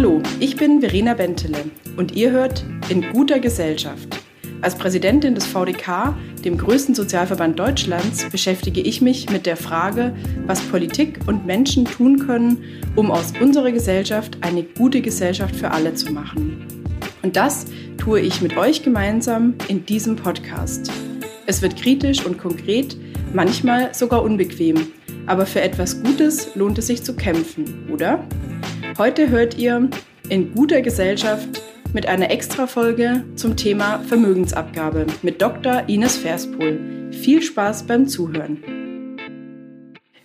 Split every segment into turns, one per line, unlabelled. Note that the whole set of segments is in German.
Hallo, ich bin Verena Bentele und ihr hört In guter Gesellschaft. Als Präsidentin des VDK, dem größten Sozialverband Deutschlands, beschäftige ich mich mit der Frage, was Politik und Menschen tun können, um aus unserer Gesellschaft eine gute Gesellschaft für alle zu machen. Und das tue ich mit euch gemeinsam in diesem Podcast. Es wird kritisch und konkret, manchmal sogar unbequem, aber für etwas Gutes lohnt es sich zu kämpfen, oder? Heute hört ihr in guter Gesellschaft mit einer Extrafolge zum Thema Vermögensabgabe mit Dr. Ines Verspohl. Viel Spaß beim Zuhören.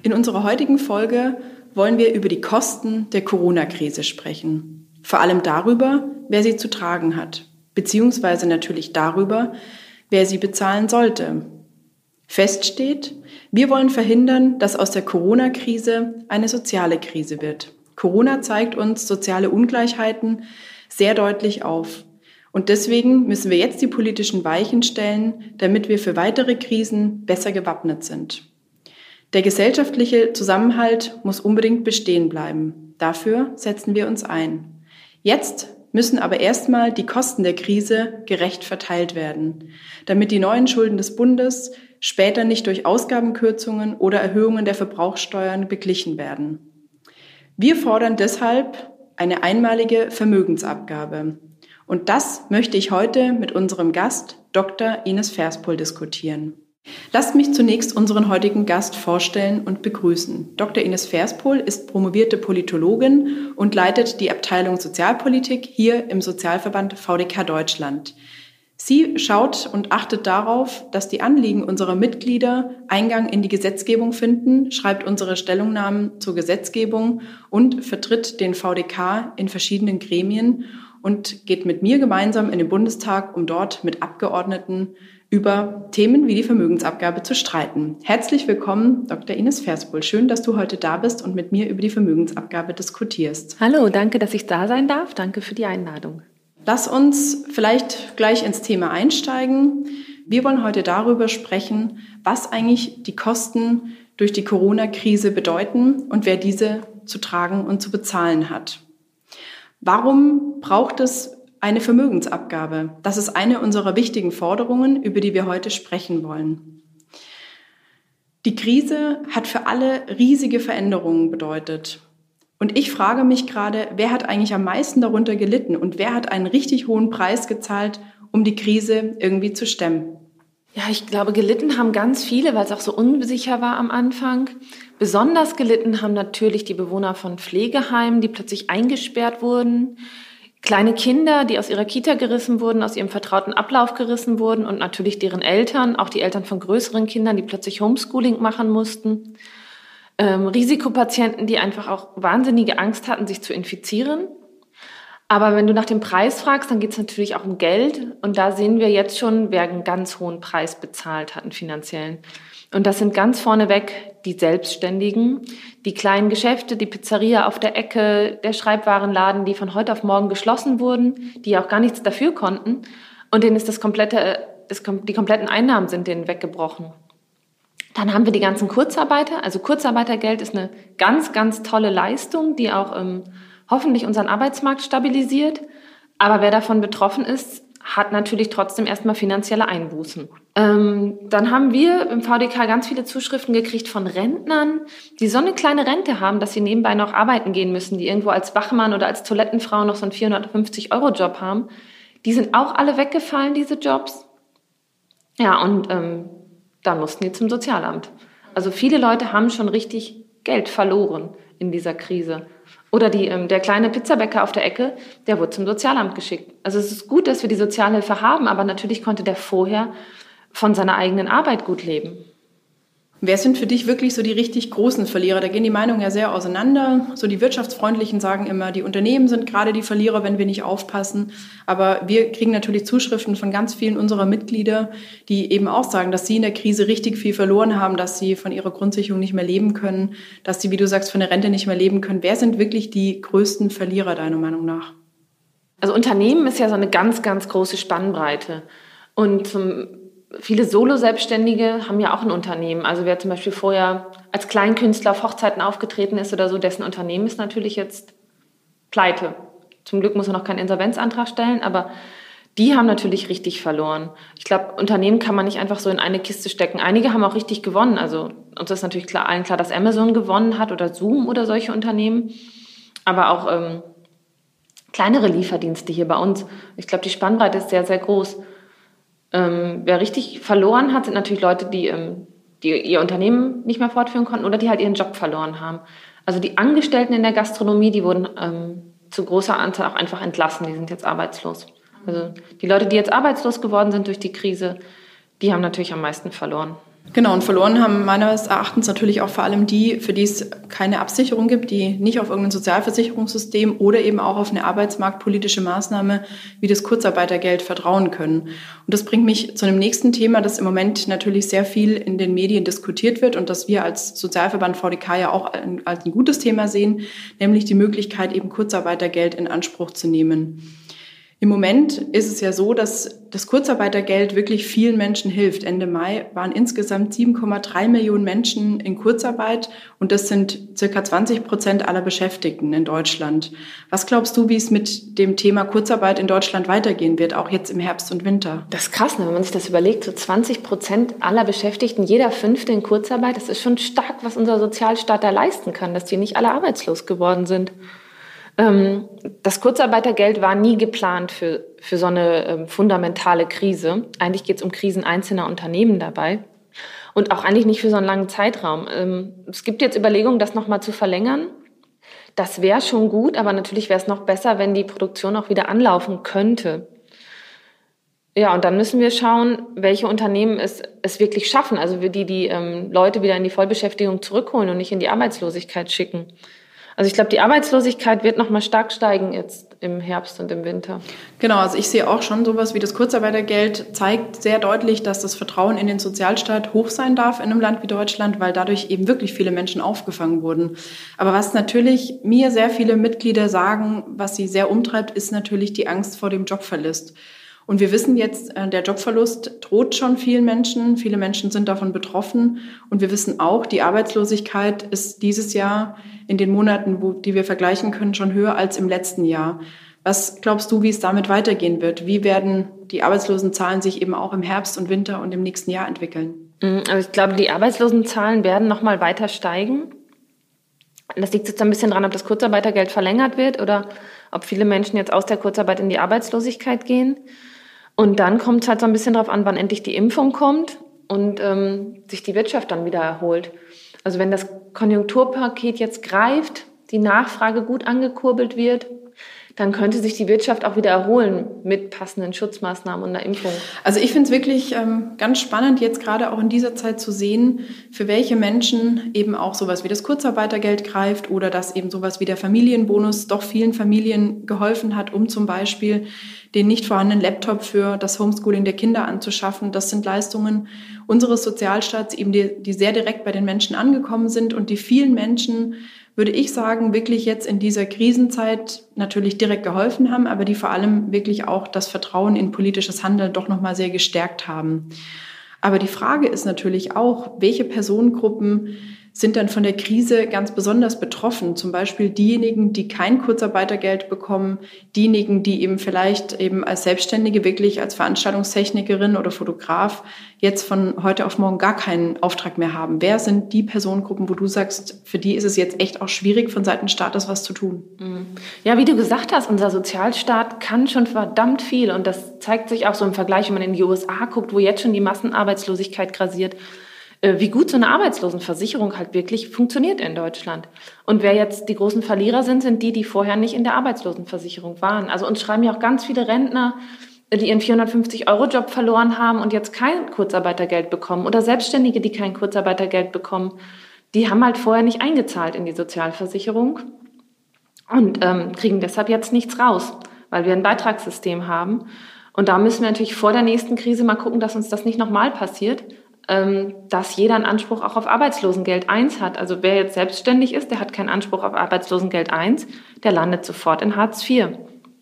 In unserer heutigen Folge wollen wir über die Kosten der Corona-Krise sprechen. Vor allem darüber, wer sie zu tragen hat, beziehungsweise natürlich darüber, wer sie bezahlen sollte. Fest steht, wir wollen verhindern, dass aus der Corona-Krise eine soziale Krise wird. Corona zeigt uns soziale Ungleichheiten sehr deutlich auf. Und deswegen müssen wir jetzt die politischen Weichen stellen, damit wir für weitere Krisen besser gewappnet sind. Der gesellschaftliche Zusammenhalt muss unbedingt bestehen bleiben. Dafür setzen wir uns ein. Jetzt müssen aber erstmal die Kosten der Krise gerecht verteilt werden, damit die neuen Schulden des Bundes später nicht durch Ausgabenkürzungen oder Erhöhungen der Verbrauchssteuern beglichen werden. Wir fordern deshalb eine einmalige Vermögensabgabe. Und das möchte ich heute mit unserem Gast Dr. Ines Verspol diskutieren. Lasst mich zunächst unseren heutigen Gast vorstellen und begrüßen. Dr. Ines Verspol ist promovierte Politologin und leitet die Abteilung Sozialpolitik hier im Sozialverband VDK Deutschland. Sie schaut und achtet darauf, dass die Anliegen unserer Mitglieder Eingang in die Gesetzgebung finden, schreibt unsere Stellungnahmen zur Gesetzgebung und vertritt den VDK in verschiedenen Gremien und geht mit mir gemeinsam in den Bundestag, um dort mit Abgeordneten über Themen wie die Vermögensabgabe zu streiten. Herzlich willkommen, Dr. Ines Verspohl. Schön, dass du heute da bist und mit mir über die Vermögensabgabe diskutierst.
Hallo, danke, dass ich da sein darf. Danke für die Einladung.
Lass uns vielleicht gleich ins Thema einsteigen. Wir wollen heute darüber sprechen, was eigentlich die Kosten durch die Corona-Krise bedeuten und wer diese zu tragen und zu bezahlen hat. Warum braucht es eine Vermögensabgabe? Das ist eine unserer wichtigen Forderungen, über die wir heute sprechen wollen. Die Krise hat für alle riesige Veränderungen bedeutet. Und ich frage mich gerade, wer hat eigentlich am meisten darunter gelitten und wer hat einen richtig hohen Preis gezahlt, um die Krise irgendwie zu stemmen?
Ja, ich glaube, gelitten haben ganz viele, weil es auch so unsicher war am Anfang. Besonders gelitten haben natürlich die Bewohner von Pflegeheimen, die plötzlich eingesperrt wurden. Kleine Kinder, die aus ihrer Kita gerissen wurden, aus ihrem vertrauten Ablauf gerissen wurden und natürlich deren Eltern, auch die Eltern von größeren Kindern, die plötzlich Homeschooling machen mussten ähm, Risikopatienten, die einfach auch wahnsinnige Angst hatten, sich zu infizieren. Aber wenn du nach dem Preis fragst, dann geht es natürlich auch um Geld. Und da sehen wir jetzt schon, wer einen ganz hohen Preis bezahlt hat, einen finanziellen. Und das sind ganz vorneweg die Selbstständigen, die kleinen Geschäfte, die Pizzeria auf der Ecke, der Schreibwarenladen, die von heute auf morgen geschlossen wurden, die auch gar nichts dafür konnten. Und denen ist das komplette, das, die kompletten Einnahmen sind denen weggebrochen. Dann haben wir die ganzen Kurzarbeiter. Also Kurzarbeitergeld ist eine ganz, ganz tolle Leistung, die auch ähm, hoffentlich unseren Arbeitsmarkt stabilisiert. Aber wer davon betroffen ist, hat natürlich trotzdem erstmal finanzielle Einbußen. Ähm, dann haben wir im VDK ganz viele Zuschriften gekriegt von Rentnern, die so eine kleine Rente haben, dass sie nebenbei noch arbeiten gehen müssen, die irgendwo als Wachmann oder als Toilettenfrau noch so einen 450-Euro-Job haben. Die sind auch alle weggefallen, diese Jobs. Ja, und ähm, dann mussten die zum Sozialamt. Also viele Leute haben schon richtig Geld verloren in dieser Krise. Oder die, ähm, der kleine Pizzabäcker auf der Ecke, der wurde zum Sozialamt geschickt. Also es ist gut, dass wir die Sozialhilfe haben, aber natürlich konnte der vorher von seiner eigenen Arbeit gut leben.
Wer sind für dich wirklich so die richtig großen Verlierer? Da gehen die Meinungen ja sehr auseinander. So die Wirtschaftsfreundlichen sagen immer, die Unternehmen sind gerade die Verlierer, wenn wir nicht aufpassen. Aber wir kriegen natürlich Zuschriften von ganz vielen unserer Mitglieder, die eben auch sagen, dass sie in der Krise richtig viel verloren haben, dass sie von ihrer Grundsicherung nicht mehr leben können, dass sie, wie du sagst, von der Rente nicht mehr leben können. Wer sind wirklich die größten Verlierer deiner Meinung nach?
Also Unternehmen ist ja so eine ganz, ganz große Spannbreite. Und zum viele Solo-Selbstständige haben ja auch ein Unternehmen. Also wer zum Beispiel vorher als Kleinkünstler auf Hochzeiten aufgetreten ist oder so, dessen Unternehmen ist natürlich jetzt pleite. Zum Glück muss er noch keinen Insolvenzantrag stellen, aber die haben natürlich richtig verloren. Ich glaube, Unternehmen kann man nicht einfach so in eine Kiste stecken. Einige haben auch richtig gewonnen. Also uns ist natürlich klar, allen klar, dass Amazon gewonnen hat oder Zoom oder solche Unternehmen. Aber auch ähm, kleinere Lieferdienste hier bei uns. Ich glaube, die Spannbreite ist sehr, sehr groß. Ähm, wer richtig verloren hat, sind natürlich Leute, die, ähm, die ihr Unternehmen nicht mehr fortführen konnten oder die halt ihren Job verloren haben. Also die Angestellten in der Gastronomie, die wurden ähm, zu großer Anzahl auch einfach entlassen. Die sind jetzt arbeitslos. Also die Leute, die jetzt arbeitslos geworden sind durch die Krise, die haben natürlich am meisten verloren.
Genau, und verloren haben meines Erachtens natürlich auch vor allem die, für die es keine Absicherung gibt, die nicht auf irgendein Sozialversicherungssystem oder eben auch auf eine arbeitsmarktpolitische Maßnahme wie das Kurzarbeitergeld vertrauen können. Und das bringt mich zu einem nächsten Thema, das im Moment natürlich sehr viel in den Medien diskutiert wird und das wir als Sozialverband VDK ja auch als ein gutes Thema sehen, nämlich die Möglichkeit, eben Kurzarbeitergeld in Anspruch zu nehmen. Im Moment ist es ja so, dass das Kurzarbeitergeld wirklich vielen Menschen hilft. Ende Mai waren insgesamt 7,3 Millionen Menschen in Kurzarbeit und das sind circa 20 Prozent aller Beschäftigten in Deutschland. Was glaubst du, wie es mit dem Thema Kurzarbeit in Deutschland weitergehen wird, auch jetzt im Herbst und Winter?
Das ist krass, ne? wenn man sich das überlegt. So 20 Prozent aller Beschäftigten, jeder Fünfte in Kurzarbeit, das ist schon stark, was unser Sozialstaat da leisten kann, dass die nicht alle arbeitslos geworden sind. Ähm, das Kurzarbeitergeld war nie geplant für, für so eine ähm, fundamentale Krise. Eigentlich geht es um Krisen einzelner Unternehmen dabei. Und auch eigentlich nicht für so einen langen Zeitraum. Ähm, es gibt jetzt Überlegungen, das nochmal zu verlängern. Das wäre schon gut, aber natürlich wäre es noch besser, wenn die Produktion auch wieder anlaufen könnte. Ja, und dann müssen wir schauen, welche Unternehmen es, es wirklich schaffen. Also die die ähm, Leute wieder in die Vollbeschäftigung zurückholen und nicht in die Arbeitslosigkeit schicken. Also ich glaube, die Arbeitslosigkeit wird noch mal stark steigen jetzt im Herbst und im Winter.
Genau, also ich sehe auch schon sowas wie das Kurzarbeitergeld zeigt sehr deutlich, dass das Vertrauen in den Sozialstaat hoch sein darf in einem Land wie Deutschland, weil dadurch eben wirklich viele Menschen aufgefangen wurden. Aber was natürlich mir sehr viele Mitglieder sagen, was sie sehr umtreibt, ist natürlich die Angst vor dem Jobverlust. Und wir wissen jetzt, äh, der Jobverlust droht schon vielen Menschen. Viele Menschen sind davon betroffen. Und wir wissen auch, die Arbeitslosigkeit ist dieses Jahr in den Monaten, wo, die wir vergleichen können, schon höher als im letzten Jahr. Was glaubst du, wie es damit weitergehen wird? Wie werden die Arbeitslosenzahlen sich eben auch im Herbst und Winter und im nächsten Jahr entwickeln?
Mm, also ich glaube, die Arbeitslosenzahlen werden noch mal weiter steigen. Das liegt jetzt ein bisschen daran, ob das Kurzarbeitergeld verlängert wird oder ob viele Menschen jetzt aus der Kurzarbeit in die Arbeitslosigkeit gehen. Und dann kommt es halt so ein bisschen darauf an, wann endlich die Impfung kommt und ähm, sich die Wirtschaft dann wieder erholt. Also wenn das Konjunkturpaket jetzt greift, die Nachfrage gut angekurbelt wird, dann könnte sich die Wirtschaft auch wieder erholen mit passenden Schutzmaßnahmen und einer Impfung.
Also ich finde es wirklich ähm, ganz spannend, jetzt gerade auch in dieser Zeit zu sehen, für welche Menschen eben auch sowas wie das Kurzarbeitergeld greift oder dass eben sowas wie der Familienbonus doch vielen Familien geholfen hat, um zum Beispiel den nicht vorhandenen Laptop für das Homeschooling der Kinder anzuschaffen. Das sind Leistungen unseres Sozialstaats, eben die, die sehr direkt bei den Menschen angekommen sind und die vielen Menschen würde ich sagen, wirklich jetzt in dieser Krisenzeit natürlich direkt geholfen haben, aber die vor allem wirklich auch das Vertrauen in politisches Handeln doch nochmal sehr gestärkt haben. Aber die Frage ist natürlich auch, welche Personengruppen sind dann von der Krise ganz besonders betroffen. Zum Beispiel diejenigen, die kein Kurzarbeitergeld bekommen, diejenigen, die eben vielleicht eben als Selbstständige wirklich als Veranstaltungstechnikerin oder Fotograf jetzt von heute auf morgen gar keinen Auftrag mehr haben. Wer sind die Personengruppen, wo du sagst, für die ist es jetzt echt auch schwierig, von Seiten Staates was zu tun?
Mhm. Ja, wie du gesagt hast, unser Sozialstaat kann schon verdammt viel und das zeigt sich auch so im Vergleich, wenn man in die USA guckt, wo jetzt schon die Massenarbeitslosigkeit grasiert äh, wie gut so eine Arbeitslosenversicherung halt wirklich funktioniert in Deutschland. Und wer jetzt die großen Verlierer sind, sind die, die vorher nicht in der Arbeitslosenversicherung waren. Also uns schreiben ja auch ganz viele Rentner, die ihren 450-Euro-Job verloren haben und jetzt kein Kurzarbeitergeld bekommen oder Selbstständige, die kein Kurzarbeitergeld bekommen, die haben halt vorher nicht eingezahlt in die Sozialversicherung und ähm, kriegen deshalb jetzt nichts raus, weil wir ein Beitragssystem haben. Und da müssen wir natürlich vor der nächsten Krise mal gucken, dass uns das nicht nochmal passiert, dass jeder einen Anspruch auch auf Arbeitslosengeld 1 hat. Also wer jetzt selbstständig ist, der hat keinen Anspruch auf Arbeitslosengeld 1, der landet sofort in Hartz IV.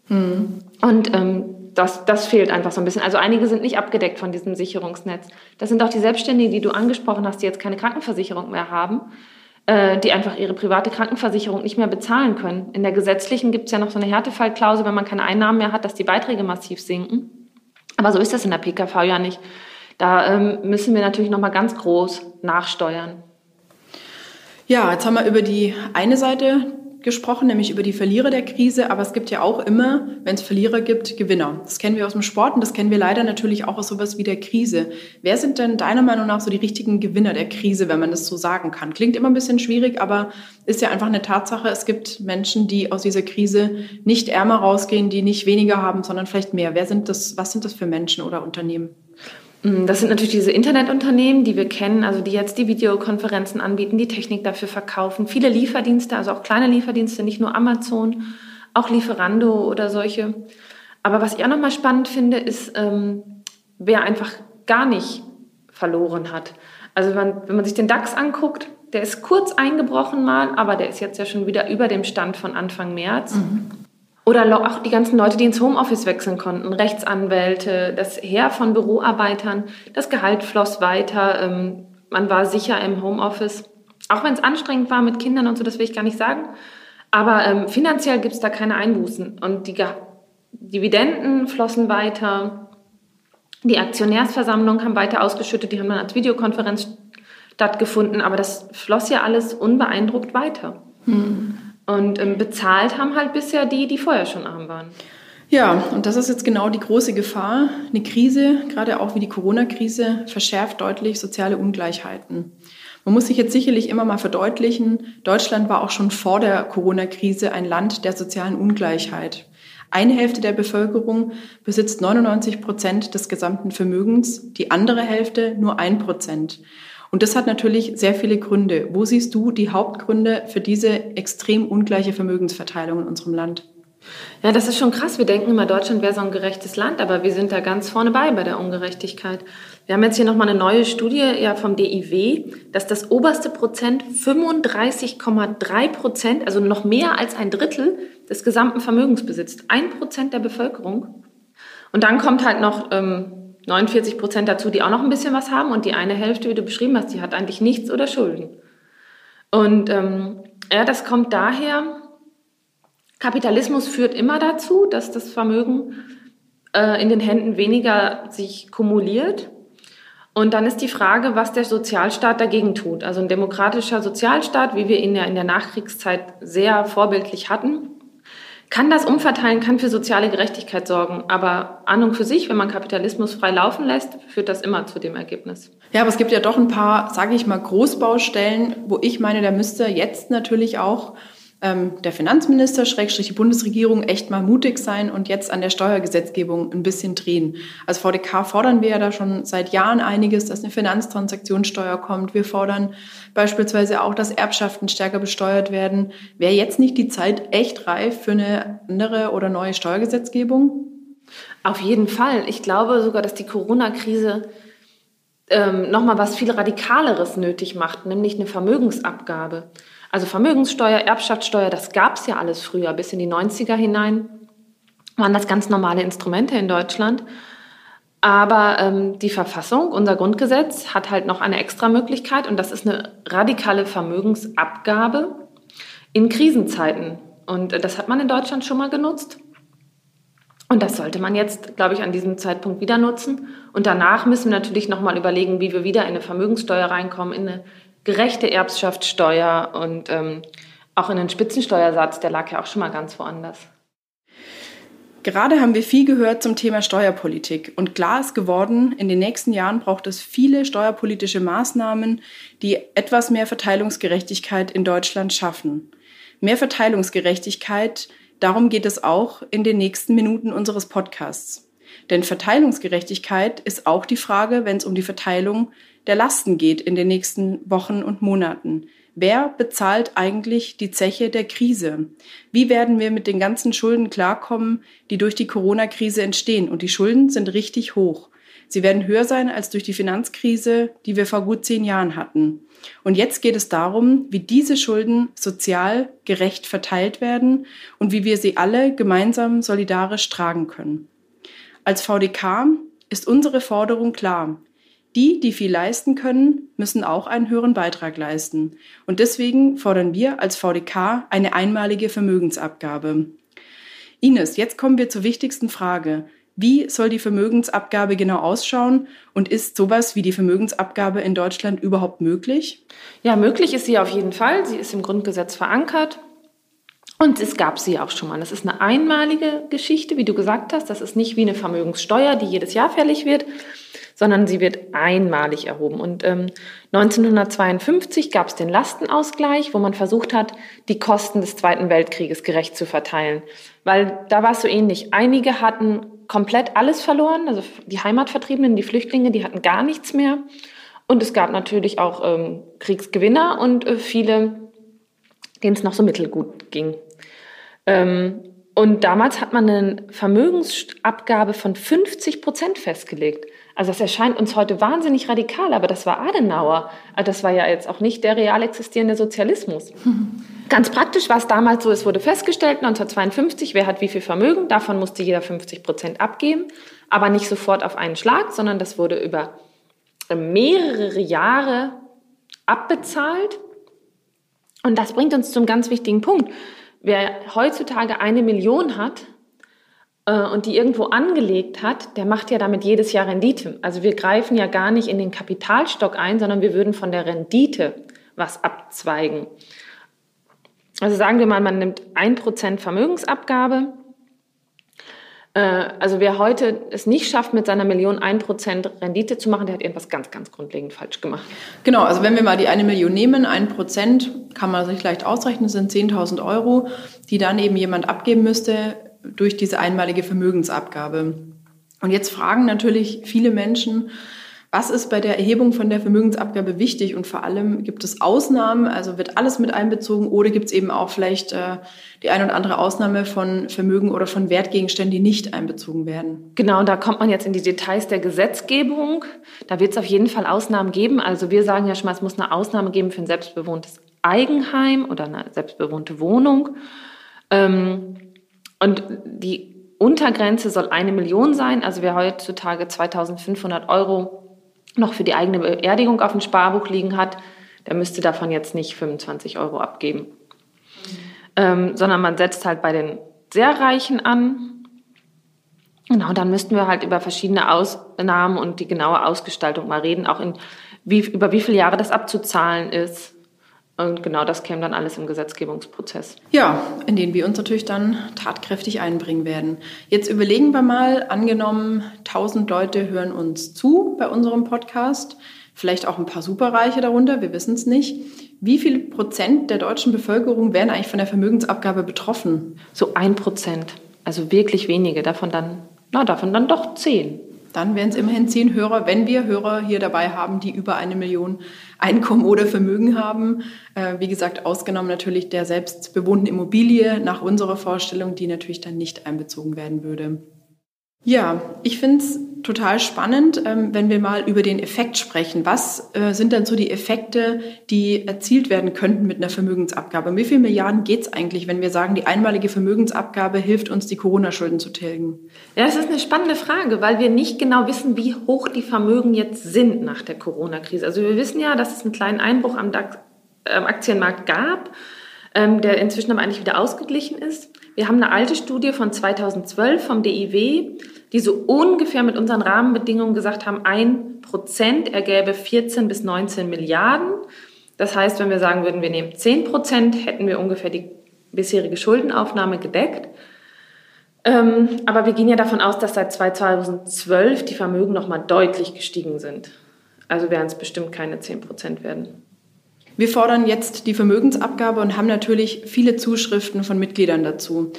Hm. Und ähm, das, das fehlt einfach so ein bisschen. Also einige sind nicht abgedeckt von diesem Sicherungsnetz. Das sind auch die Selbstständigen, die du angesprochen hast, die jetzt keine Krankenversicherung mehr haben. äh, die einfach ihre private Krankenversicherung nicht mehr bezahlen können. In der gesetzlichen gibt es ja noch so eine Härtefallklausel, wenn man keine Einnahmen mehr hat, dass die Beiträge massiv sinken. Aber so ist das in der PKV ja nicht. Da ähm, müssen wir natürlich noch mal ganz groß nachsteuern.
Ja, jetzt haben wir über die eine Seite gesprochen, nämlich über die Verlierer der Krise. Aber es gibt ja auch immer, wenn es Verlierer gibt, Gewinner. Das kennen wir aus dem Sport und das kennen wir leider natürlich auch aus sowas wie der Krise. Wer sind denn deiner Meinung nach so die richtigen Gewinner der Krise, wenn man das so sagen kann? Klingt immer ein bisschen schwierig, aber ist ja einfach eine Tatsache. Es gibt Menschen, die aus dieser Krise nicht ärmer rausgehen, die nicht weniger haben, sondern vielleicht mehr. Wer sind das, was sind das für Menschen oder Unternehmen?
Mm, das sind natürlich diese Internetunternehmen, die wir kennen, also die jetzt die Videokonferenzen anbieten, die Technik dafür verkaufen. Viele Lieferdienste, also auch kleine Lieferdienste, nicht nur Amazon, auch Lieferando oder solche. Aber was ich auch nochmal spannend finde, ist, ähm, wer einfach gar nicht verloren hat. Also wenn, wenn man sich den DAX anguckt, der ist kurz eingebrochen mal, aber der ist jetzt ja schon wieder über dem Stand von Anfang März. Mhm. Oder auch die ganzen Leute, die ins Homeoffice wechseln konnten, Rechtsanwälte, das Heer von Büroarbeitern, das Gehalt floss weiter, ähm, man war sicher im Homeoffice. Auch wenn es anstrengend war mit Kindern und so, das will ich gar nicht sagen. Aber ähm, finanziell gibt es da keine Einbußen. Und die Ge Dividenden flossen weiter, die Aktionärsversammlungen haben weiter ausgeschüttet, die haben dann als Videokonferenz stattgefunden, aber das floss ja alles unbeeindruckt weiter. Hm. Und ähm, bezahlt haben halt bisher die, die vorher schon arm waren.
Ja, und das ist jetzt genau die große Gefahr. Eine Krise, gerade auch wie die Corona-Krise, verschärft deutlich soziale Ungleichheiten. Man muss sich jetzt sicherlich immer mal verdeutlichen, Deutschland war auch schon vor der Corona-Krise ein Land der sozialen Ungleichheit. Eine Hälfte der Bevölkerung besitzt 99 Prozent des gesamten Vermögens, die andere Hälfte nur ein Prozent. Und das hat natürlich sehr viele Gründe. Wo siehst du die Hauptgründe für diese extrem ungleiche Vermögensverteilung in unserem Land?
Ja, das ist schon krass. Wir denken immer, Deutschland wäre so ein gerechtes Land, aber wir sind da ganz vorne bei bei der Ungerechtigkeit. Wir haben jetzt hier nochmal eine neue Studie ja, vom DIW, dass das oberste Prozent 35,3 Prozent, also noch mehr als ein Drittel des gesamten Vermögens besitzt. Ein Prozent der Bevölkerung. Und dann kommt halt noch ähm, 49 Prozent dazu, die auch noch ein bisschen was haben und die eine Hälfte, wie du beschrieben hast, die hat eigentlich nichts oder Schulden. Und ähm, ja, das kommt daher, Kapitalismus führt immer dazu, dass das Vermögen äh, in den Händen weniger sich kumuliert. Und dann ist die Frage, was der Sozialstaat dagegen tut. Also ein demokratischer Sozialstaat, wie wir ihn ja in der Nachkriegszeit sehr vorbildlich hatten, kann das umverteilen, kann für soziale Gerechtigkeit sorgen. Aber an und für sich, wenn man Kapitalismus frei laufen lässt, führt das immer zu dem Ergebnis.
Ja, aber es gibt ja doch ein paar, sage ich mal, Großbaustellen, wo ich meine, da müsste jetzt natürlich auch ähm, der Finanzminister, Schrägstrich die Bundesregierung, echt mal mutig sein und jetzt an der Steuergesetzgebung ein bisschen drehen. Als VDK fordern wir ja da schon seit Jahren einiges, dass eine Finanztransaktionssteuer kommt. Wir fordern beispielsweise auch, dass Erbschaften stärker besteuert werden. Wäre jetzt nicht die Zeit echt reif für eine andere oder neue Steuergesetzgebung?
Auf jeden Fall. Ich glaube sogar, dass die Corona-Krise ähm, nochmal was viel Radikaleres nötig macht, nämlich eine Vermögensabgabe. Also Vermögenssteuer, Erbschaftssteuer, das gab es ja alles früher, bis in die 90er hinein waren das ganz normale Instrumente in Deutschland. Aber ähm, die Verfassung, unser Grundgesetz, hat halt noch eine extra Möglichkeit und das ist eine radikale Vermögensabgabe in Krisenzeiten. Und äh, das hat man in Deutschland schon mal genutzt. Und das sollte man jetzt, glaube ich, an diesem Zeitpunkt wieder nutzen. Und danach müssen wir natürlich nochmal überlegen, wie wir wieder in eine Vermögenssteuer reinkommen, in eine gerechte Erbschaftssteuer und ähm, auch in den Spitzensteuersatz, der lag ja auch schon mal ganz woanders.
Gerade haben wir viel gehört zum Thema Steuerpolitik und klar ist geworden, in den nächsten Jahren braucht es viele steuerpolitische Maßnahmen, die etwas mehr Verteilungsgerechtigkeit in Deutschland schaffen. Mehr Verteilungsgerechtigkeit, darum geht es auch in den nächsten Minuten unseres Podcasts. Denn Verteilungsgerechtigkeit ist auch die Frage, wenn es um die Verteilung der Lasten geht in den nächsten Wochen und Monaten. Wer bezahlt eigentlich die Zeche der Krise? Wie werden wir mit den ganzen Schulden klarkommen, die durch die Corona-Krise entstehen? Und die Schulden sind richtig hoch. Sie werden höher sein als durch die Finanzkrise, die wir vor gut zehn Jahren hatten. Und jetzt geht es darum, wie diese Schulden sozial gerecht verteilt werden und wie wir sie alle gemeinsam solidarisch tragen können. Als VDK ist unsere Forderung klar. Die, die viel leisten können, müssen auch einen höheren Beitrag leisten. Und deswegen fordern wir als VDK eine einmalige Vermögensabgabe. Ines, jetzt kommen wir zur wichtigsten Frage. Wie soll die Vermögensabgabe genau ausschauen und ist sowas wie die Vermögensabgabe in Deutschland überhaupt möglich?
Ja, möglich ist sie auf jeden Fall. Sie ist im Grundgesetz verankert. Und es gab sie auch schon mal. Das ist eine einmalige Geschichte, wie du gesagt hast. Das ist nicht wie eine Vermögenssteuer, die jedes Jahr fällig wird, sondern sie wird einmalig erhoben. Und ähm, 1952 gab es den Lastenausgleich, wo man versucht hat, die Kosten des Zweiten Weltkrieges gerecht zu verteilen. Weil da war es so ähnlich. Einige hatten komplett alles verloren, also die Heimatvertriebenen, die Flüchtlinge, die hatten gar nichts mehr. Und es gab natürlich auch ähm, Kriegsgewinner und äh, viele, denen es noch so mittelgut ging. Ähm, und damals hat man eine Vermögensabgabe von 50 Prozent festgelegt. Also das erscheint uns heute wahnsinnig radikal, aber das war Adenauer. Also das war ja jetzt auch nicht der real existierende Sozialismus. Ganz praktisch war es damals so, es wurde festgestellt, 1952, wer hat wie viel Vermögen, davon musste jeder 50 Prozent abgeben, aber nicht sofort auf einen Schlag, sondern das wurde über mehrere Jahre abbezahlt. Und das bringt uns zum ganz wichtigen Punkt. Wer heutzutage eine Million hat, äh, und die irgendwo angelegt hat, der macht ja damit jedes Jahr Rendite. Also wir greifen ja gar nicht in den Kapitalstock ein, sondern wir würden von der Rendite was abzweigen. Also sagen wir mal, man nimmt ein Prozent Vermögensabgabe. Äh, also wer heute es nicht schafft, mit seiner Million ein Prozent Rendite zu machen, der hat irgendwas ganz, ganz grundlegend falsch gemacht.
Genau, also wenn wir mal die eine Million nehmen, ein Prozent kann man sich leicht ausrechnen, sind 10.000 Euro, die dann eben jemand abgeben müsste durch diese einmalige Vermögensabgabe. Und jetzt fragen natürlich viele Menschen, was ist bei der Erhebung von der Vermögensabgabe wichtig und vor allem gibt es Ausnahmen, also wird alles mit einbezogen oder gibt es eben auch vielleicht äh, die ein oder andere Ausnahme von Vermögen oder von Wertgegenständen, die nicht einbezogen werden?
Genau, und da kommt man jetzt in die Details der Gesetzgebung. Da wird es auf jeden Fall Ausnahmen geben. Also wir sagen ja schon mal, es muss eine Ausnahme geben für ein selbstbewohntes Eigenheim oder eine selbstbewohnte Wohnung. Ähm, und die Untergrenze soll eine Million sein. Also wer heutzutage 2500 Euro noch für die eigene Beerdigung auf dem Sparbuch liegen hat, der müsste davon jetzt nicht 25 Euro abgeben. Ähm, sondern man setzt halt bei den sehr Reichen an. Genau, dann müssten wir halt über verschiedene Ausnahmen und die genaue Ausgestaltung mal reden, auch in wie, über wie viele Jahre das abzuzahlen ist. Und genau das käme dann alles im Gesetzgebungsprozess.
Ja, in den wir uns natürlich dann tatkräftig einbringen werden. Jetzt überlegen wir mal, angenommen, 1000 Leute hören uns zu bei unserem Podcast, vielleicht auch ein paar Superreiche darunter, wir wissen es nicht. Wie viel Prozent der deutschen Bevölkerung wären eigentlich von der Vermögensabgabe betroffen?
So ein Prozent, also wirklich wenige, davon dann, na, davon dann doch zehn
dann wären es immerhin zehn Hörer, wenn wir Hörer hier dabei haben, die über eine Million Einkommen oder Vermögen haben. Äh, wie gesagt, ausgenommen natürlich der selbst bewohnten Immobilie nach unserer Vorstellung, die natürlich dann nicht einbezogen werden würde. Ja, ich finde es total spannend, ähm, wenn wir mal über den Effekt sprechen. Was äh, sind denn so die Effekte, die erzielt werden könnten mit einer Vermögensabgabe? Um wie viele Milliarden geht es eigentlich, wenn wir sagen, die einmalige Vermögensabgabe hilft uns, die Corona-Schulden zu tilgen?
Ja, das ist eine spannende Frage, weil wir nicht genau wissen, wie hoch die Vermögen jetzt sind nach der Corona-Krise. Also wir wissen ja, dass es einen kleinen Einbruch am DAX, äh, Aktienmarkt gab, ähm, der inzwischen aber eigentlich wieder ausgeglichen ist. Wir haben eine alte Studie von 2012 vom DIW, die so ungefähr mit unseren Rahmenbedingungen gesagt haben, ein Prozent ergäbe 14 bis 19 Milliarden. Das heißt, wenn wir sagen würden, wir nehmen 10 Prozent, hätten wir ungefähr die bisherige Schuldenaufnahme gedeckt. Ähm, aber wir gehen ja davon aus, dass seit 2012 die Vermögen nochmal deutlich gestiegen sind. Also werden es bestimmt keine 10 Prozent werden.
Wir fordern jetzt die Vermögensabgabe und haben natürlich viele Zuschriften von Mitgliedern dazu.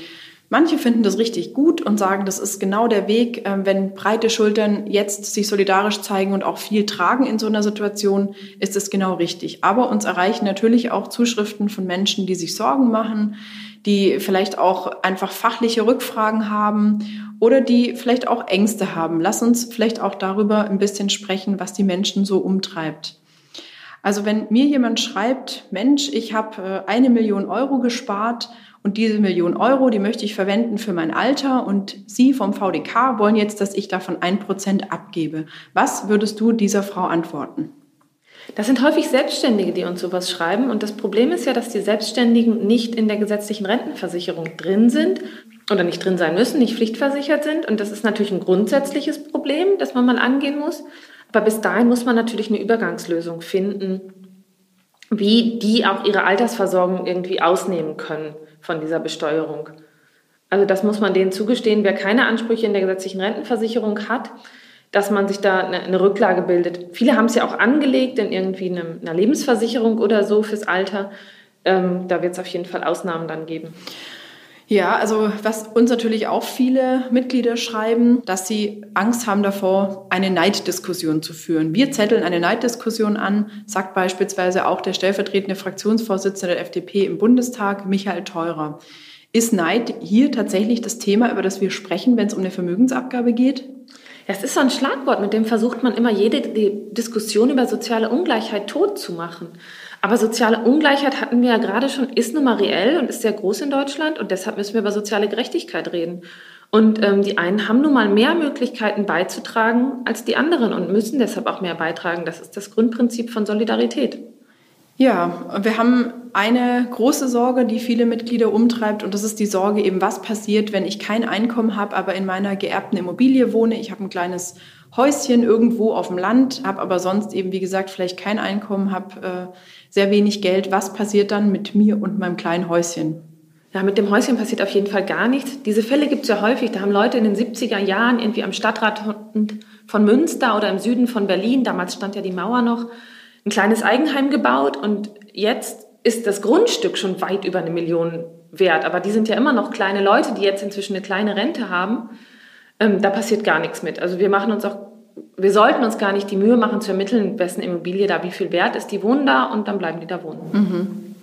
Manche finden das richtig gut und sagen, das ist genau der Weg, ähm, wenn breite Schultern jetzt sich solidarisch zeigen und auch viel tragen in so einer Situation, ist es genau richtig. Aber uns erreichen natürlich auch Zuschriften von Menschen, die sich Sorgen machen, die vielleicht auch einfach fachliche Rückfragen haben oder die vielleicht auch Ängste haben. Lass uns vielleicht auch darüber ein bisschen sprechen, was die Menschen so umtreibt. Also wenn mir jemand schreibt, Mensch, ich habe äh, eine Million Euro gespart und diese Million Euro, die möchte ich verwenden für mein Alter und Sie vom VDK wollen jetzt, dass ich davon ein Prozent abgebe. Was würdest du dieser Frau antworten?
Das sind häufig Selbstständige, die uns sowas schreiben. Und das Problem ist ja, dass die Selbstständigen nicht in der gesetzlichen Rentenversicherung drin sind oder nicht drin sein müssen, nicht pflichtversichert sind. Und das ist natürlich ein grundsätzliches Problem, das man mal angehen muss. Aber bis dahin muss man natürlich eine Übergangslösung finden, wie die auch ihre Altersversorgung irgendwie ausnehmen können von dieser Besteuerung. Also das muss man denen zugestehen, wer keine Ansprüche in der gesetzlichen Rentenversicherung hat, dass man sich da eine, Rücklage bildet. Viele haben es ja auch angelegt in irgendwie eine, einer Lebensversicherung oder so fürs Alter. Ähm, da wird es auf jeden Fall Ausnahmen dann geben.
Ja, also was uns natürlich auch viele Mitglieder schreiben, dass sie Angst haben davor, eine Neiddiskussion zu führen. Wir zetteln eine Neiddiskussion an, sagt beispielsweise auch der stellvertretende Fraktionsvorsitzende der FDP im Bundestag, Michael Theurer. Ist Neid hier tatsächlich das Thema, über das wir sprechen, wenn es um eine Vermögensabgabe geht?
Es ist so ein Schlagwort, mit dem versucht man immer jede Diskussion über soziale Ungleichheit tot zu machen. Aber soziale Ungleichheit hatten wir ja gerade schon, ist nun mal reell und ist sehr groß in Deutschland und deshalb müssen wir über soziale Gerechtigkeit reden. Und ähm, die einen haben nun mal mehr Möglichkeiten beizutragen als die anderen und müssen deshalb auch mehr beitragen. Das ist das Grundprinzip von Solidarität.
Ja, wir haben eine große Sorge, die viele Mitglieder umtreibt, und das ist die Sorge eben, was passiert, wenn ich kein Einkommen habe, aber in meiner geerbten Immobilie wohne. Ich habe ein kleines Häuschen irgendwo auf dem Land, habe aber sonst eben, wie gesagt, vielleicht kein Einkommen, habe äh, sehr wenig Geld. Was passiert dann mit mir und meinem kleinen Häuschen?
Ja, mit dem Häuschen passiert auf jeden Fall gar nichts. Diese Fälle gibt es ja häufig. Da haben Leute in den 70er Jahren irgendwie am Stadtrat von Münster oder im Süden von Berlin, damals stand ja die Mauer noch, ein kleines Eigenheim gebaut und jetzt ist das Grundstück schon weit über eine Million wert. Aber die sind ja immer noch kleine Leute, die jetzt inzwischen eine kleine Rente haben. Ähm, da passiert gar nichts mit. Also wir machen uns auch, wir sollten uns gar nicht die Mühe machen zu ermitteln, wessen Immobilie da wie viel wert ist. Die wohnen da und dann bleiben die da wohnen.
Mhm.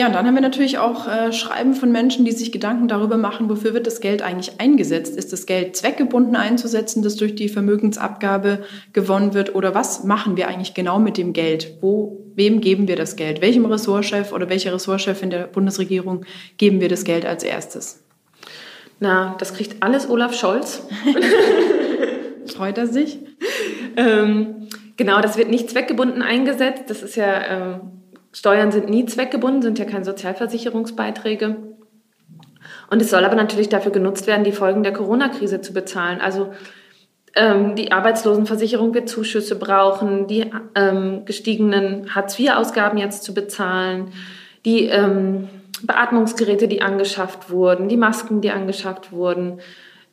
Ja, und dann haben wir natürlich auch äh, Schreiben von Menschen, die sich Gedanken darüber machen, wofür wird das Geld eigentlich eingesetzt? Ist das Geld zweckgebunden einzusetzen, das durch die Vermögensabgabe gewonnen wird? Oder was machen wir eigentlich genau mit dem Geld? Wo, wem geben wir das Geld? Welchem Ressortchef oder welcher Ressortchef in der Bundesregierung geben wir das Geld als erstes?
Na, das kriegt alles Olaf Scholz.
Freut er sich?
Ähm, genau, das wird nicht zweckgebunden eingesetzt. Das ist ja, ähm, Steuern sind nie zweckgebunden, sind ja keine Sozialversicherungsbeiträge. Und es soll aber natürlich dafür genutzt werden, die Folgen der Corona-Krise zu bezahlen. Also ähm, die Arbeitslosenversicherung wird Zuschüsse brauchen, die ähm, gestiegenen Hartz-IV-Ausgaben jetzt zu bezahlen, die ähm, Beatmungsgeräte, die angeschafft wurden, die Masken, die angeschafft wurden.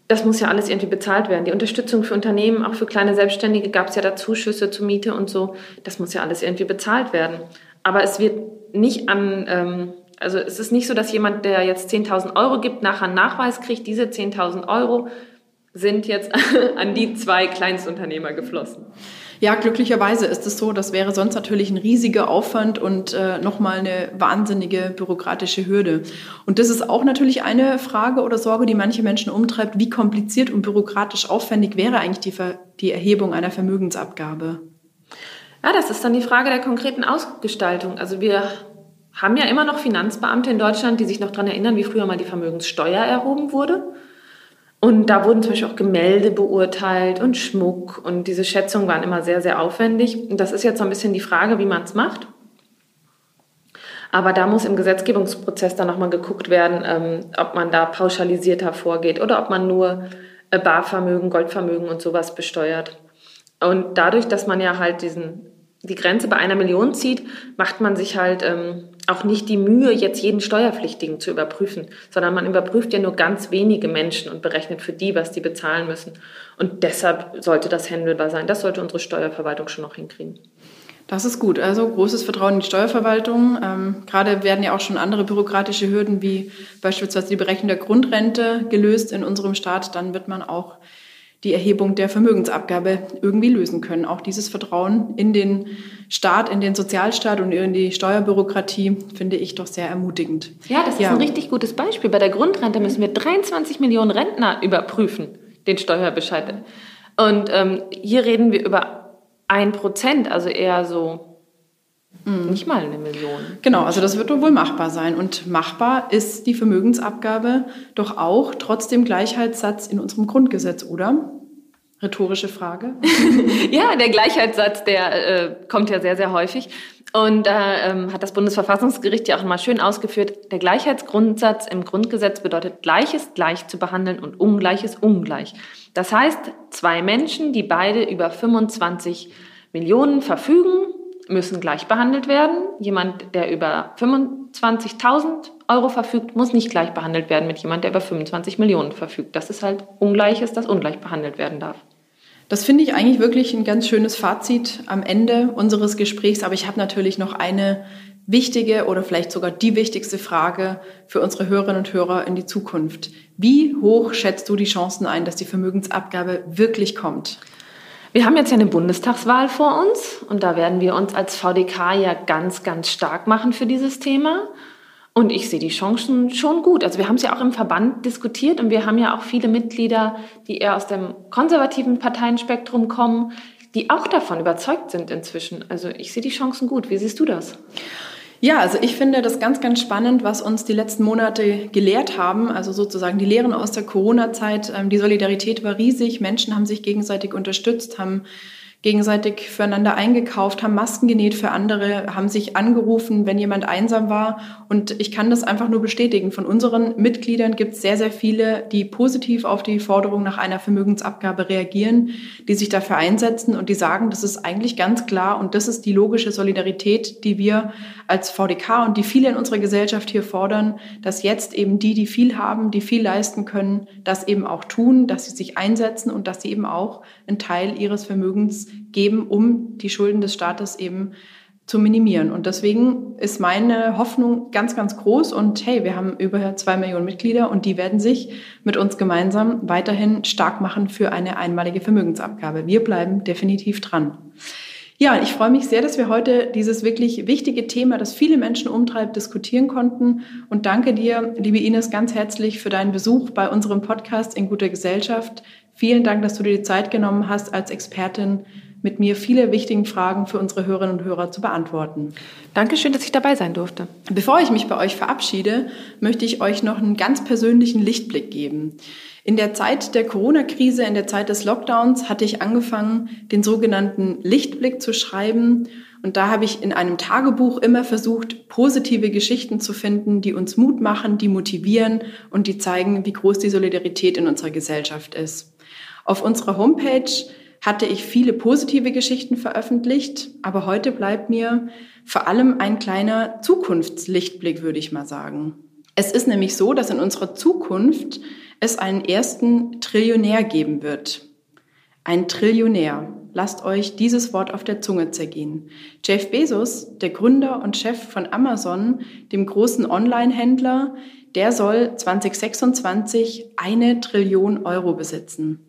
Das muss ja alles irgendwie bezahlt werden. Die Unterstützung für Unternehmen, auch für kleine Selbstständige, gab es ja da Zuschüsse zur Miete und so. Das muss ja alles irgendwie bezahlt werden. Aber es wird nicht an, ähm, also es ist nicht so, dass jemand, der jetzt 10.000 Euro gibt, nachher einen Nachweis kriegt, diese 10.000 Euro sind jetzt an die zwei Kleinstunternehmer geflossen.
Ja, glücklicherweise ist es so. Das wäre sonst natürlich ein riesiger Aufwand und äh, nochmal eine wahnsinnige bürokratische Hürde. Und das ist auch natürlich eine Frage oder Sorge, die manche Menschen umtreibt. Wie kompliziert und bürokratisch aufwendig wäre eigentlich die, Ver die Erhebung einer Vermögensabgabe?
Ja, das ist dann die Frage der konkreten Ausgestaltung. Also wir haben ja immer noch Finanzbeamte in Deutschland, die sich noch daran erinnern, wie früher mal die Vermögenssteuer erhoben wurde. Und da wurden zum Beispiel auch Gemälde beurteilt und Schmuck. Und diese Schätzungen waren immer sehr, sehr aufwendig. Und das ist jetzt so ein bisschen die Frage, wie man es macht. Aber da muss im Gesetzgebungsprozess dann nochmal geguckt werden, ähm, ob man da pauschalisierter vorgeht oder ob man nur Barvermögen, Goldvermögen und sowas besteuert. Und dadurch, dass man ja halt diesen, die Grenze bei einer Million zieht, macht man sich halt ähm, auch nicht die Mühe, jetzt jeden Steuerpflichtigen zu überprüfen, sondern man überprüft ja nur ganz wenige Menschen und berechnet für die, was die bezahlen müssen. Und deshalb sollte das handelbar sein. Das sollte unsere Steuerverwaltung schon noch hinkriegen.
Das ist gut. Also großes Vertrauen in die Steuerverwaltung. Ähm, gerade werden ja auch schon andere bürokratische Hürden wie beispielsweise die Berechnung der Grundrente gelöst in unserem Staat. Dann wird man auch die Erhebung der Vermögensabgabe irgendwie lösen können. Auch dieses Vertrauen in den Staat, in den Sozialstaat und in die Steuerbürokratie finde ich doch sehr ermutigend.
Ja, das ja. ist ein richtig gutes Beispiel. Bei der Grundrente müssen wir 23 Millionen Rentner überprüfen, den Steuerbescheid. Und ähm, hier reden wir über ein Prozent, also eher so Mhm. Nicht mal eine Million.
Genau, also das wird wohl machbar sein. Und machbar ist die Vermögensabgabe doch auch trotz dem Gleichheitssatz in unserem Grundgesetz, oder? Rhetorische Frage.
ja, der Gleichheitssatz, der äh, kommt ja sehr, sehr häufig. Und da ähm, hat das Bundesverfassungsgericht ja auch mal schön ausgeführt, der Gleichheitsgrundsatz im Grundgesetz bedeutet, Gleiches gleich zu behandeln und Ungleiches ungleich. Das heißt, zwei Menschen, die beide über 25 Millionen verfügen, müssen gleich behandelt werden. Jemand, der über 25.000 Euro verfügt, muss nicht gleich behandelt werden mit jemand, der über 25 Millionen verfügt. Das ist halt Ungleiches, das ungleich behandelt werden darf.
Das finde ich eigentlich wirklich ein ganz schönes Fazit am Ende unseres Gesprächs. Aber ich habe natürlich noch eine wichtige oder vielleicht sogar die wichtigste Frage für unsere Hörerinnen und Hörer in die Zukunft. Wie hoch schätzt du die Chancen ein, dass die Vermögensabgabe wirklich kommt?
Wir haben jetzt ja eine Bundestagswahl vor uns und da werden wir uns als VDK ja ganz, ganz stark machen für dieses Thema. Und ich sehe die Chancen schon gut. Also wir haben es ja auch im Verband diskutiert und wir haben ja auch viele Mitglieder, die eher aus dem konservativen Parteienspektrum kommen, die auch davon überzeugt sind inzwischen. Also ich sehe die Chancen gut. Wie siehst du das?
Ja, also ich finde das ganz, ganz spannend, was uns die letzten Monate gelehrt haben. Also sozusagen die Lehren aus der Corona-Zeit. Ähm, die Solidarität war riesig. Menschen haben sich gegenseitig unterstützt, haben gegenseitig füreinander eingekauft, haben Masken genäht für andere, haben sich angerufen, wenn jemand einsam war. Und ich kann das einfach nur bestätigen. Von unseren Mitgliedern gibt es sehr, sehr viele, die positiv auf die Forderung nach einer Vermögensabgabe reagieren, die sich dafür einsetzen und die sagen, das ist eigentlich ganz klar und das ist die logische Solidarität, die wir als VDK und die viele in unserer Gesellschaft hier fordern, dass jetzt eben die, die viel haben, die viel leisten können, das eben auch tun, dass sie sich einsetzen und dass sie eben auch einen Teil ihres Vermögens geben, um die Schulden des Staates eben zu minimieren. Und deswegen ist meine Hoffnung ganz, ganz groß. Und hey, wir haben über zwei Millionen Mitglieder und die werden sich mit uns gemeinsam weiterhin stark machen für eine einmalige Vermögensabgabe. Wir bleiben definitiv dran. Ja, ich freue mich sehr, dass wir heute dieses wirklich wichtige Thema, das viele Menschen umtreibt, diskutieren konnten. Und danke dir, liebe Ines, ganz herzlich für deinen Besuch bei unserem Podcast in guter Gesellschaft. Vielen Dank, dass du dir die Zeit genommen hast, als Expertin mit mir viele wichtige Fragen für unsere Hörerinnen und Hörer zu beantworten.
Dankeschön, dass ich dabei sein durfte.
Bevor ich mich bei euch verabschiede, möchte ich euch noch einen ganz persönlichen Lichtblick geben. In der Zeit der Corona-Krise, in der Zeit des Lockdowns, hatte ich angefangen, den sogenannten Lichtblick zu schreiben. Und da habe ich in einem Tagebuch immer versucht, positive Geschichten zu finden, die uns Mut machen, die motivieren und die zeigen, wie groß die Solidarität in unserer Gesellschaft ist. Auf unserer Homepage hatte ich viele positive Geschichten veröffentlicht, aber heute bleibt mir vor allem ein kleiner Zukunftslichtblick, würde ich mal sagen. Es ist nämlich so, dass in unserer Zukunft es einen ersten Trillionär geben wird. Ein Trillionär. Lasst euch dieses Wort auf der Zunge zergehen. Jeff Bezos, der Gründer und Chef von Amazon, dem großen Online-Händler, der soll 2026 eine Trillion Euro besitzen.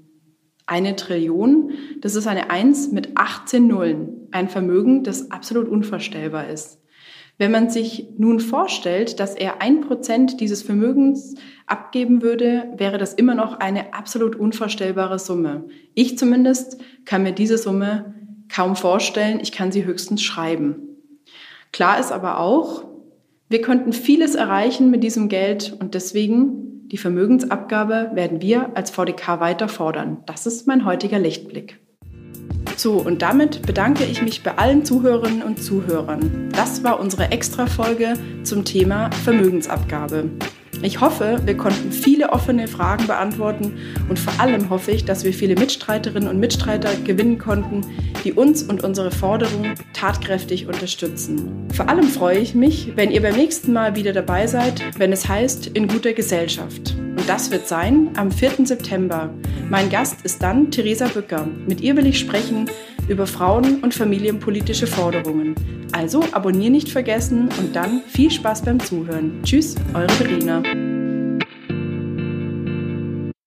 Eine Trillion, das ist eine Eins mit 18 Nullen. Ein Vermögen, das absolut unvorstellbar ist. Wenn man sich nun vorstellt, dass er ein Prozent dieses Vermögens abgeben würde, wäre das immer noch eine absolut unvorstellbare Summe. Ich zumindest kann mir diese Summe kaum vorstellen. Ich kann sie höchstens schreiben. Klar ist aber auch, wir könnten vieles erreichen mit diesem Geld und deswegen die Vermögensabgabe werden wir als VDK weiter fordern. Das ist mein heutiger Lichtblick. So, und damit bedanke ich mich bei allen Zuhörerinnen und Zuhörern. Das war unsere Extra-Folge zum Thema Vermögensabgabe. Ich hoffe, wir konnten viele offene Fragen beantworten und vor allem hoffe ich, dass wir viele Mitstreiterinnen und Mitstreiter gewinnen konnten, die uns und unsere Forderungen tatkräftig unterstützen. Vor allem freue ich mich, wenn ihr beim nächsten Mal wieder dabei seid, wenn es heißt In guter Gesellschaft. Und das wird sein am 4. September. Mein Gast ist dann Theresa Bücker. Mit ihr will ich sprechen über Frauen- und familienpolitische Forderungen. Also abonnieren nicht vergessen und dann viel Spaß beim Zuhören. Tschüss, eure Verena.